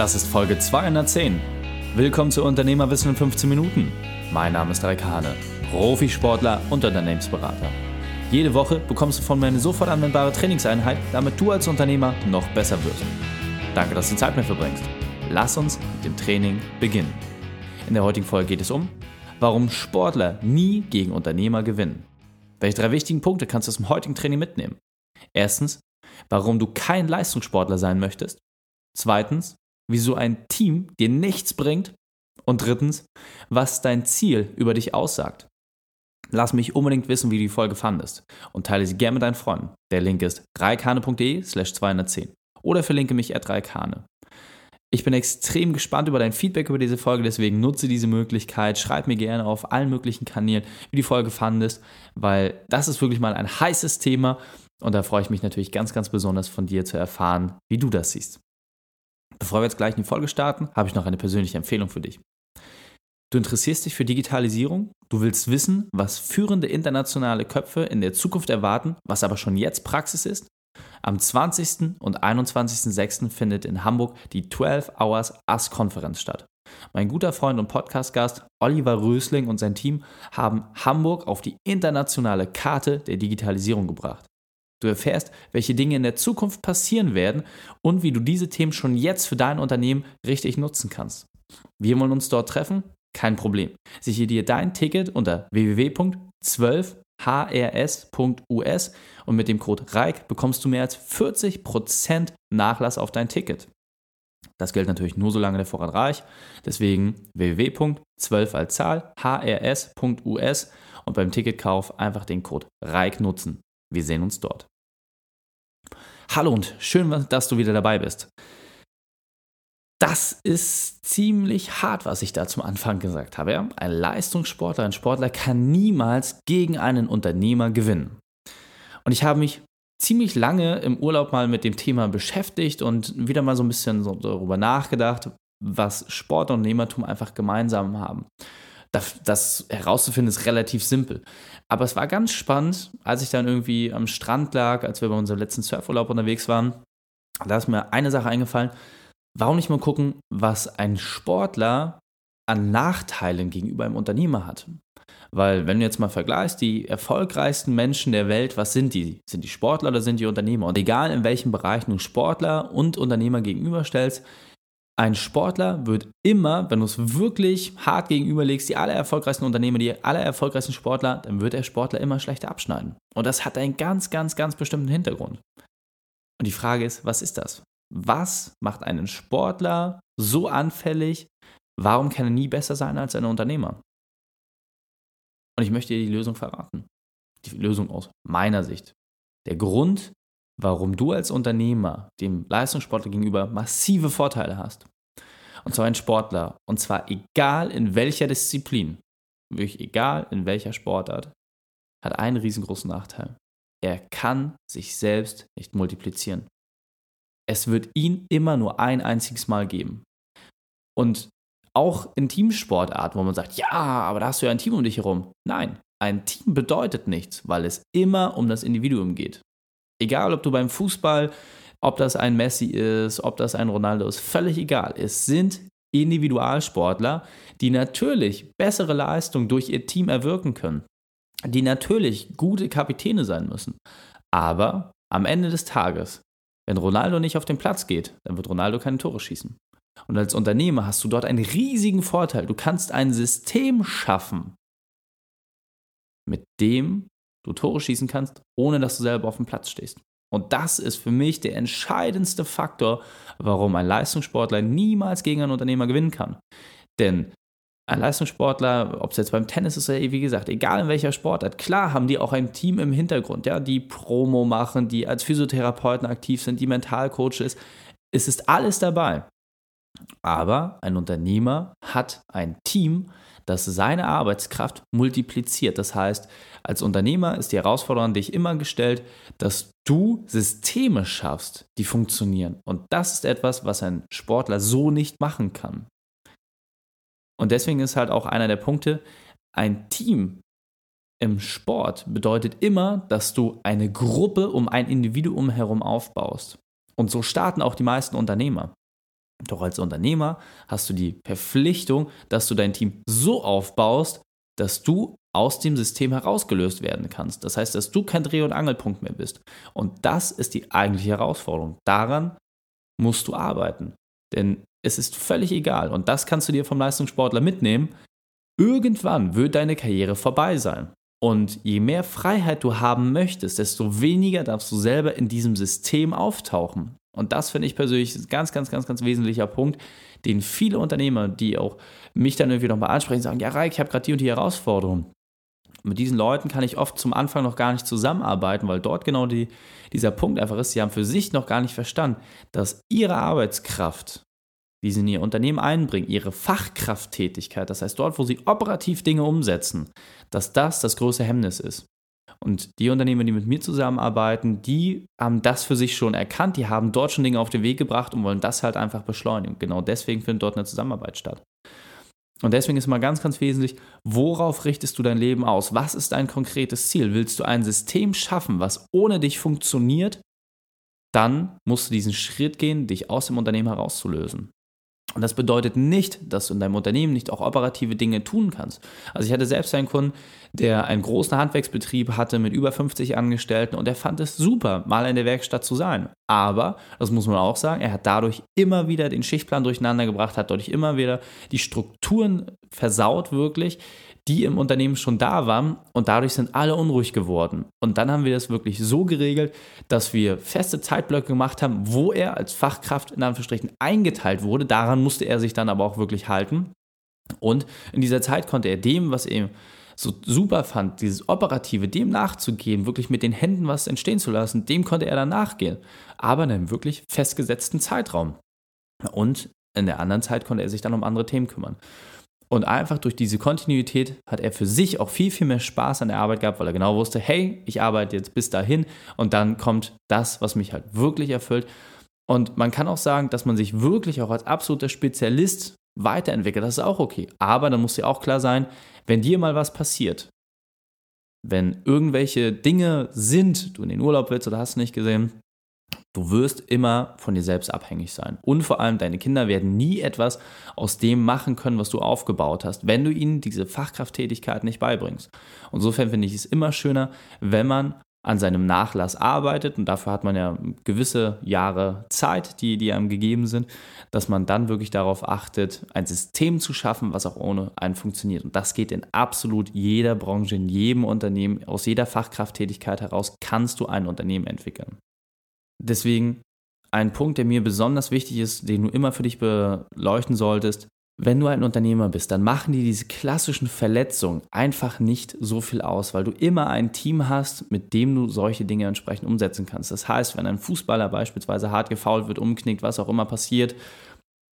Das ist Folge 210. Willkommen zu Unternehmerwissen in 15 Minuten. Mein Name ist Raik Hane, Profisportler und Unternehmensberater. Jede Woche bekommst du von mir eine sofort anwendbare Trainingseinheit, damit du als Unternehmer noch besser wirst. Danke, dass du Zeit mit verbringst. Lass uns mit dem Training beginnen. In der heutigen Folge geht es um, warum Sportler nie gegen Unternehmer gewinnen. Welche drei wichtigen Punkte kannst du aus dem heutigen Training mitnehmen? Erstens, warum du kein Leistungssportler sein möchtest. Zweitens, wieso ein Team dir nichts bringt. Und drittens, was dein Ziel über dich aussagt. Lass mich unbedingt wissen, wie du die Folge fandest und teile sie gerne mit deinen Freunden. Der Link ist reikane.de slash 210 oder verlinke mich at reikane. Ich bin extrem gespannt über dein Feedback über diese Folge, deswegen nutze diese Möglichkeit. Schreib mir gerne auf allen möglichen Kanälen, wie die Folge fandest, weil das ist wirklich mal ein heißes Thema und da freue ich mich natürlich ganz, ganz besonders von dir zu erfahren, wie du das siehst. Bevor wir jetzt gleich in die Folge starten, habe ich noch eine persönliche Empfehlung für dich. Du interessierst dich für Digitalisierung, du willst wissen, was führende internationale Köpfe in der Zukunft erwarten, was aber schon jetzt Praxis ist? Am 20. und 21.06. findet in Hamburg die 12 Hours AS-Konferenz statt. Mein guter Freund und Podcast-Gast Oliver Rösling und sein Team haben Hamburg auf die internationale Karte der Digitalisierung gebracht. Du erfährst, welche Dinge in der Zukunft passieren werden und wie du diese Themen schon jetzt für dein Unternehmen richtig nutzen kannst. Wir wollen uns dort treffen? Kein Problem. Sichere dir dein Ticket unter www.12hrs.us und mit dem Code REIK bekommst du mehr als 40% Nachlass auf dein Ticket. Das gilt natürlich nur solange der Vorrat reicht. Deswegen www.12 als Zahl hrs.us und beim Ticketkauf einfach den Code REIK nutzen. Wir sehen uns dort. Hallo und schön, dass du wieder dabei bist. Das ist ziemlich hart, was ich da zum Anfang gesagt habe. Ein Leistungssportler, ein Sportler kann niemals gegen einen Unternehmer gewinnen. Und ich habe mich ziemlich lange im Urlaub mal mit dem Thema beschäftigt und wieder mal so ein bisschen darüber nachgedacht, was Sport und Unternehmertum einfach gemeinsam haben. Das, das, herauszufinden ist relativ simpel. Aber es war ganz spannend, als ich dann irgendwie am Strand lag, als wir bei unserem letzten Surfurlaub unterwegs waren. Da ist mir eine Sache eingefallen. Warum nicht mal gucken, was ein Sportler an Nachteilen gegenüber einem Unternehmer hat? Weil, wenn du jetzt mal vergleichst, die erfolgreichsten Menschen der Welt, was sind die? Sind die Sportler oder sind die Unternehmer? Und egal in welchem Bereich du Sportler und Unternehmer gegenüberstellst, ein Sportler wird immer, wenn du es wirklich hart gegenüberlegst, die aller erfolgreichsten Unternehmer, die aller erfolgreichsten Sportler, dann wird der Sportler immer schlechter abschneiden. Und das hat einen ganz, ganz, ganz bestimmten Hintergrund. Und die Frage ist, was ist das? Was macht einen Sportler so anfällig? Warum kann er nie besser sein als ein Unternehmer? Und ich möchte dir die Lösung verraten. Die Lösung aus meiner Sicht. Der Grund, warum du als Unternehmer dem Leistungssportler gegenüber massive Vorteile hast. Und zwar ein Sportler. Und zwar egal in welcher Disziplin, wirklich egal in welcher Sportart, hat einen riesengroßen Nachteil. Er kann sich selbst nicht multiplizieren. Es wird ihn immer nur ein einziges Mal geben. Und auch in Teamsportarten, wo man sagt, ja, aber da hast du ja ein Team um dich herum. Nein, ein Team bedeutet nichts, weil es immer um das Individuum geht. Egal, ob du beim Fußball, ob das ein Messi ist, ob das ein Ronaldo ist, völlig egal. Es sind Individualsportler, die natürlich bessere Leistung durch ihr Team erwirken können, die natürlich gute Kapitäne sein müssen. Aber am Ende des Tages, wenn Ronaldo nicht auf den Platz geht, dann wird Ronaldo keine Tore schießen. Und als Unternehmer hast du dort einen riesigen Vorteil. Du kannst ein System schaffen, mit dem du Tore schießen kannst, ohne dass du selber auf dem Platz stehst. Und das ist für mich der entscheidendste Faktor, warum ein Leistungssportler niemals gegen einen Unternehmer gewinnen kann. Denn ein Leistungssportler, ob es jetzt beim Tennis ist oder wie gesagt, egal in welcher Sportart, klar haben die auch ein Team im Hintergrund, ja, die Promo machen, die als Physiotherapeuten aktiv sind, die Mentalcoaches. Es ist alles dabei. Aber ein Unternehmer hat ein Team, das seine Arbeitskraft multipliziert. Das heißt, als Unternehmer ist die Herausforderung an dich immer gestellt, dass du Systeme schaffst, die funktionieren. Und das ist etwas, was ein Sportler so nicht machen kann. Und deswegen ist halt auch einer der Punkte, ein Team im Sport bedeutet immer, dass du eine Gruppe um ein Individuum herum aufbaust. Und so starten auch die meisten Unternehmer. Doch als Unternehmer hast du die Verpflichtung, dass du dein Team so aufbaust, dass du aus dem System herausgelöst werden kannst. Das heißt, dass du kein Dreh- und Angelpunkt mehr bist. Und das ist die eigentliche Herausforderung. Daran musst du arbeiten. Denn es ist völlig egal. Und das kannst du dir vom Leistungssportler mitnehmen. Irgendwann wird deine Karriere vorbei sein. Und je mehr Freiheit du haben möchtest, desto weniger darfst du selber in diesem System auftauchen. Und das finde ich persönlich ein ganz, ganz, ganz, ganz wesentlicher Punkt, den viele Unternehmer, die auch mich dann irgendwie nochmal ansprechen, sagen, ja Reik, ich habe gerade die und die Herausforderung. Mit diesen Leuten kann ich oft zum Anfang noch gar nicht zusammenarbeiten, weil dort genau die, dieser Punkt einfach ist, sie haben für sich noch gar nicht verstanden, dass ihre Arbeitskraft, die sie in ihr Unternehmen einbringen, ihre Fachkrafttätigkeit, das heißt dort, wo sie operativ Dinge umsetzen, dass das das große Hemmnis ist. Und die Unternehmen, die mit mir zusammenarbeiten, die haben das für sich schon erkannt, die haben dort schon Dinge auf den Weg gebracht und wollen das halt einfach beschleunigen. Genau deswegen findet dort eine Zusammenarbeit statt. Und deswegen ist mal ganz, ganz wesentlich, worauf richtest du dein Leben aus? Was ist dein konkretes Ziel? Willst du ein System schaffen, was ohne dich funktioniert? Dann musst du diesen Schritt gehen, dich aus dem Unternehmen herauszulösen. Und das bedeutet nicht, dass du in deinem Unternehmen nicht auch operative Dinge tun kannst. Also ich hatte selbst einen Kunden, der einen großen Handwerksbetrieb hatte mit über 50 Angestellten und er fand es super, mal in der Werkstatt zu sein. Aber, das muss man auch sagen, er hat dadurch immer wieder den Schichtplan durcheinander gebracht, hat dadurch immer wieder die Strukturen versaut wirklich, die im Unternehmen schon da waren und dadurch sind alle unruhig geworden. Und dann haben wir das wirklich so geregelt, dass wir feste Zeitblöcke gemacht haben, wo er als Fachkraft in Anführungsstrichen eingeteilt wurde. Daran musste er sich dann aber auch wirklich halten. Und in dieser Zeit konnte er dem, was er so super fand, dieses Operative, dem nachzugehen, wirklich mit den Händen was entstehen zu lassen, dem konnte er dann nachgehen. Aber in einem wirklich festgesetzten Zeitraum. Und in der anderen Zeit konnte er sich dann um andere Themen kümmern. Und einfach durch diese Kontinuität hat er für sich auch viel, viel mehr Spaß an der Arbeit gehabt, weil er genau wusste, hey, ich arbeite jetzt bis dahin und dann kommt das, was mich halt wirklich erfüllt. Und man kann auch sagen, dass man sich wirklich auch als absoluter Spezialist weiterentwickelt. Das ist auch okay. Aber dann muss dir auch klar sein, wenn dir mal was passiert, wenn irgendwelche Dinge sind, du in den Urlaub willst oder hast nicht gesehen, Du wirst immer von dir selbst abhängig sein. Und vor allem deine Kinder werden nie etwas aus dem machen können, was du aufgebaut hast, wenn du ihnen diese Fachkrafttätigkeit nicht beibringst. Insofern finde ich es immer schöner, wenn man an seinem Nachlass arbeitet und dafür hat man ja gewisse Jahre Zeit, die, die einem gegeben sind, dass man dann wirklich darauf achtet, ein System zu schaffen, was auch ohne einen funktioniert. Und das geht in absolut jeder Branche, in jedem Unternehmen, aus jeder Fachkrafttätigkeit heraus kannst du ein Unternehmen entwickeln. Deswegen ein Punkt, der mir besonders wichtig ist, den du immer für dich beleuchten solltest. Wenn du ein Unternehmer bist, dann machen dir diese klassischen Verletzungen einfach nicht so viel aus, weil du immer ein Team hast, mit dem du solche Dinge entsprechend umsetzen kannst. Das heißt, wenn ein Fußballer beispielsweise hart gefault wird, umknickt, was auch immer passiert,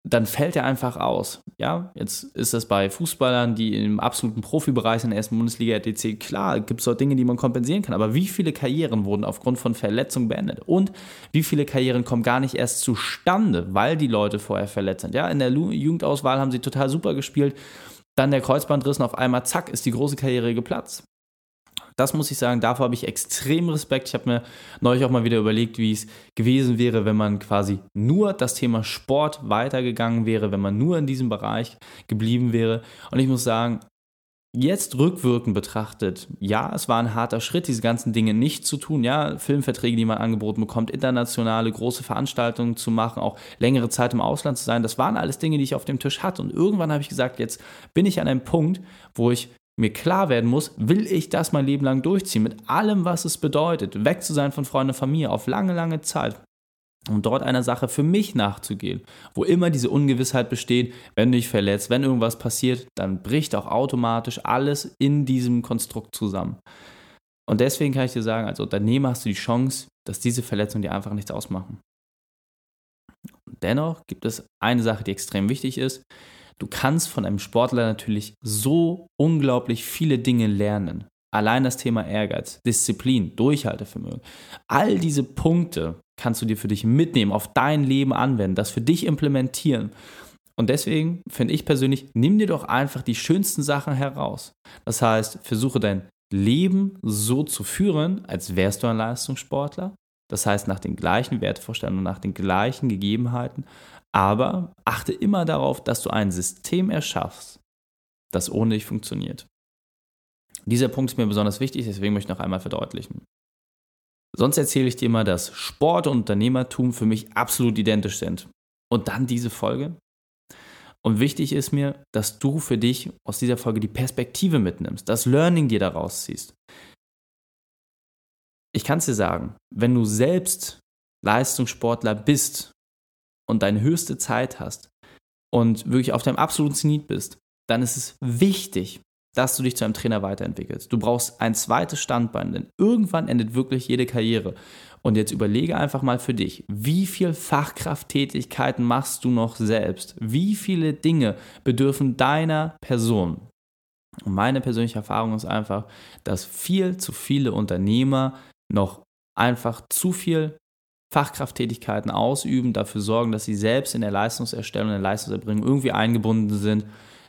dann fällt er einfach aus. Ja, jetzt ist das bei Fußballern, die im absoluten Profibereich in der ersten Bundesliga etc. klar, gibt es dort Dinge, die man kompensieren kann. Aber wie viele Karrieren wurden aufgrund von Verletzungen beendet? Und wie viele Karrieren kommen gar nicht erst zustande, weil die Leute vorher verletzt sind? Ja, in der Jugendauswahl haben sie total super gespielt. Dann der Kreuzbandriss und auf einmal, zack, ist die große Karriere geplatzt. Das muss ich sagen, davor habe ich extrem Respekt. Ich habe mir neulich auch mal wieder überlegt, wie es gewesen wäre, wenn man quasi nur das Thema Sport weitergegangen wäre, wenn man nur in diesem Bereich geblieben wäre. Und ich muss sagen, Jetzt rückwirkend betrachtet, ja, es war ein harter Schritt, diese ganzen Dinge nicht zu tun, ja, Filmverträge, die man angeboten bekommt, internationale große Veranstaltungen zu machen, auch längere Zeit im Ausland zu sein, das waren alles Dinge, die ich auf dem Tisch hatte. Und irgendwann habe ich gesagt, jetzt bin ich an einem Punkt, wo ich mir klar werden muss, will ich das mein Leben lang durchziehen, mit allem, was es bedeutet, weg zu sein von Freunden und Familie auf lange, lange Zeit, um dort einer Sache für mich nachzugehen, wo immer diese Ungewissheit besteht, wenn du dich verletzt, wenn irgendwas passiert, dann bricht auch automatisch alles in diesem Konstrukt zusammen. Und deswegen kann ich dir sagen, als Unternehmer hast du die Chance, dass diese Verletzungen dir einfach nichts ausmachen. Dennoch gibt es eine Sache, die extrem wichtig ist. Du kannst von einem Sportler natürlich so unglaublich viele Dinge lernen. Allein das Thema Ehrgeiz, Disziplin, Durchhaltevermögen. All diese Punkte kannst du dir für dich mitnehmen, auf dein Leben anwenden, das für dich implementieren. Und deswegen finde ich persönlich, nimm dir doch einfach die schönsten Sachen heraus. Das heißt, versuche dein Leben so zu führen, als wärst du ein Leistungssportler Das heißt, nach den gleichen Wertevorstellungen, nach den gleichen Gegebenheiten. Aber achte immer darauf, dass du ein System erschaffst, das ohne dich funktioniert. Dieser Punkt ist mir besonders wichtig, deswegen möchte ich noch einmal verdeutlichen. Sonst erzähle ich dir immer, dass Sport und Unternehmertum für mich absolut identisch sind. Und dann diese Folge. Und wichtig ist mir, dass du für dich aus dieser Folge die Perspektive mitnimmst, das Learning dir daraus ziehst. Ich kann es dir sagen, wenn du selbst Leistungssportler bist und deine höchste Zeit hast und wirklich auf deinem absoluten Zenit bist, dann ist es wichtig, dass du dich zu einem Trainer weiterentwickelst. Du brauchst ein zweites Standbein, denn irgendwann endet wirklich jede Karriere. Und jetzt überlege einfach mal für dich, wie viel Fachkrafttätigkeiten machst du noch selbst? Wie viele Dinge bedürfen deiner Person? Und meine persönliche Erfahrung ist einfach, dass viel zu viele Unternehmer noch einfach zu viel Fachkrafttätigkeiten ausüben, dafür sorgen, dass sie selbst in der Leistungserstellung, in der Leistungserbringung irgendwie eingebunden sind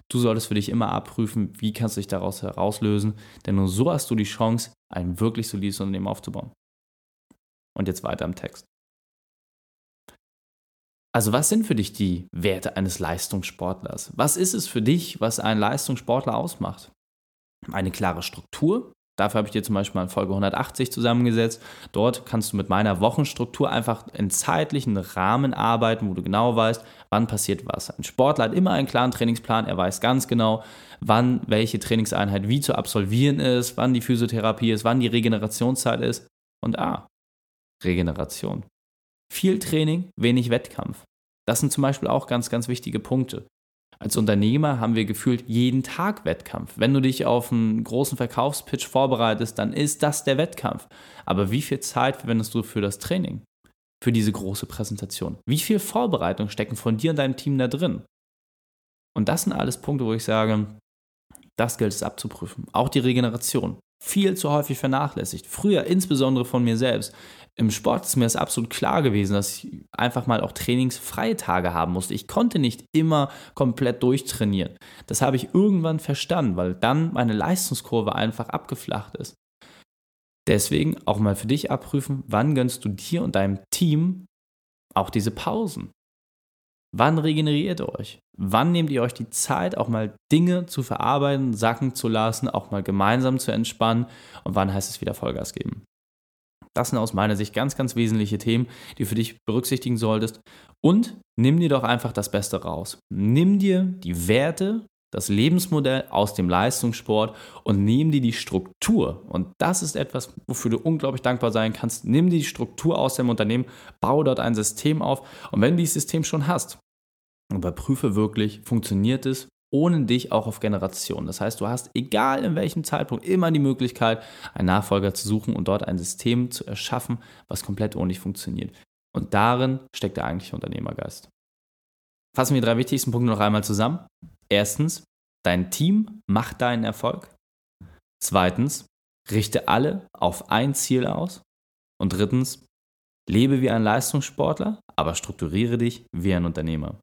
Du solltest für dich immer abprüfen, wie kannst du dich daraus herauslösen, denn nur so hast du die Chance, ein wirklich solides Unternehmen aufzubauen. Und jetzt weiter im Text. Also was sind für dich die Werte eines Leistungssportlers? Was ist es für dich, was einen Leistungssportler ausmacht? Eine klare Struktur, Dafür habe ich dir zum Beispiel mal in Folge 180 zusammengesetzt. Dort kannst du mit meiner Wochenstruktur einfach in zeitlichen Rahmen arbeiten, wo du genau weißt, wann passiert was. Ein Sportler hat immer einen klaren Trainingsplan, er weiß ganz genau, wann welche Trainingseinheit wie zu absolvieren ist, wann die Physiotherapie ist, wann die Regenerationszeit ist. Und ah, Regeneration. Viel Training, wenig Wettkampf. Das sind zum Beispiel auch ganz, ganz wichtige Punkte. Als Unternehmer haben wir gefühlt jeden Tag Wettkampf. Wenn du dich auf einen großen Verkaufspitch vorbereitest, dann ist das der Wettkampf. Aber wie viel Zeit verwendest du für das Training? Für diese große Präsentation? Wie viel Vorbereitung stecken von dir und deinem Team da drin? Und das sind alles Punkte, wo ich sage, das gilt es abzuprüfen. Auch die Regeneration. Viel zu häufig vernachlässigt. Früher, insbesondere von mir selbst, im Sport ist mir das absolut klar gewesen, dass ich einfach mal auch trainingsfreie Tage haben musste. Ich konnte nicht immer komplett durchtrainieren. Das habe ich irgendwann verstanden, weil dann meine Leistungskurve einfach abgeflacht ist. Deswegen auch mal für dich abprüfen, wann gönnst du dir und deinem Team auch diese Pausen? Wann regeneriert ihr euch? Wann nehmt ihr euch die Zeit, auch mal Dinge zu verarbeiten, sacken zu lassen, auch mal gemeinsam zu entspannen? Und wann heißt es wieder Vollgas geben? Das sind aus meiner Sicht ganz, ganz wesentliche Themen, die du für dich berücksichtigen solltest. Und nimm dir doch einfach das Beste raus. Nimm dir die Werte, das Lebensmodell aus dem Leistungssport und nimm dir die Struktur. Und das ist etwas, wofür du unglaublich dankbar sein kannst. Nimm dir die Struktur aus dem Unternehmen, baue dort ein System auf. Und wenn du dieses System schon hast, überprüfe wirklich, funktioniert es ohne dich auch auf Generationen. Das heißt, du hast, egal in welchem Zeitpunkt, immer die Möglichkeit, einen Nachfolger zu suchen und dort ein System zu erschaffen, was komplett ohne dich funktioniert. Und darin steckt der eigentliche Unternehmergeist. Fassen wir die drei wichtigsten Punkte noch einmal zusammen. Erstens, dein Team macht deinen Erfolg. Zweitens, richte alle auf ein Ziel aus. Und drittens, lebe wie ein Leistungssportler, aber strukturiere dich wie ein Unternehmer.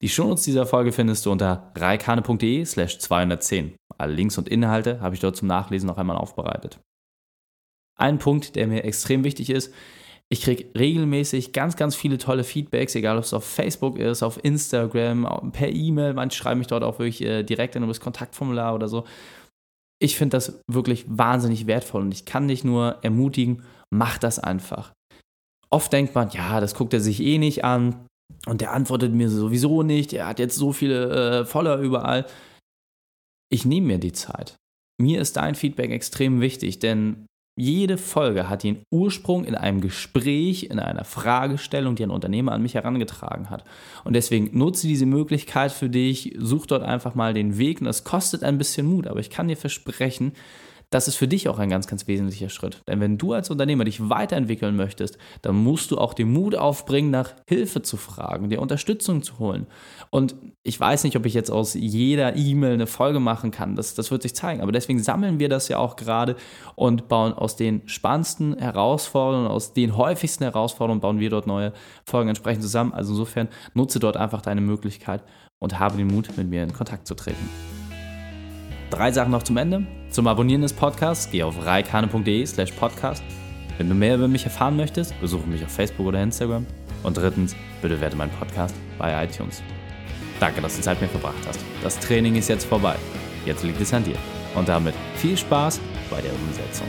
Die Shownotes dieser Folge findest du unter reikane.de slash 210. Alle Links und Inhalte habe ich dort zum Nachlesen noch einmal aufbereitet. Ein Punkt, der mir extrem wichtig ist, ich kriege regelmäßig ganz, ganz viele tolle Feedbacks, egal ob es auf Facebook ist, auf Instagram, per E-Mail. Manche schreiben mich dort auch wirklich äh, direkt in das Kontaktformular oder so. Ich finde das wirklich wahnsinnig wertvoll und ich kann dich nur ermutigen, mach das einfach. Oft denkt man, ja, das guckt er sich eh nicht an und der antwortet mir sowieso nicht, er hat jetzt so viele äh, Follower überall. Ich nehme mir die Zeit. Mir ist dein Feedback extrem wichtig, denn jede Folge hat ihren Ursprung in einem Gespräch, in einer Fragestellung, die ein Unternehmer an mich herangetragen hat. Und deswegen nutze diese Möglichkeit für dich, such dort einfach mal den Weg. Und das kostet ein bisschen Mut, aber ich kann dir versprechen, das ist für dich auch ein ganz, ganz wesentlicher Schritt. Denn wenn du als Unternehmer dich weiterentwickeln möchtest, dann musst du auch den Mut aufbringen, nach Hilfe zu fragen, dir Unterstützung zu holen. Und ich weiß nicht, ob ich jetzt aus jeder E-Mail eine Folge machen kann. Das, das wird sich zeigen. Aber deswegen sammeln wir das ja auch gerade und bauen aus den spannendsten Herausforderungen, aus den häufigsten Herausforderungen, bauen wir dort neue Folgen entsprechend zusammen. Also insofern nutze dort einfach deine Möglichkeit und habe den Mut, mit mir in Kontakt zu treten. Drei Sachen noch zum Ende. Zum Abonnieren des Podcasts geh auf reikane.de slash podcast. Wenn du mehr über mich erfahren möchtest, besuche mich auf Facebook oder Instagram. Und drittens, bitte werte meinen Podcast bei iTunes. Danke, dass du Zeit mit mir verbracht hast. Das Training ist jetzt vorbei. Jetzt liegt es an dir. Und damit viel Spaß bei der Umsetzung.